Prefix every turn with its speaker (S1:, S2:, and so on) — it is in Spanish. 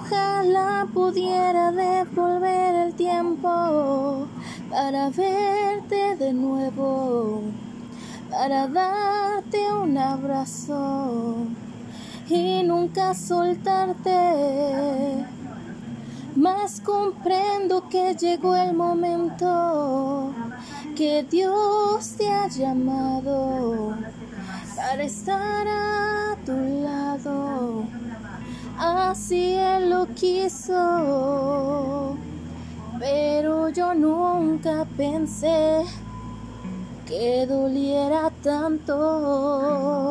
S1: Ojalá pudiera devolver el tiempo para verte de nuevo, para darte un abrazo y nunca soltarte. Mas comprendo que llegó el momento que Dios te ha llamado para estar a tu lado. Así Él lo quiso, pero yo nunca pensé que doliera tanto.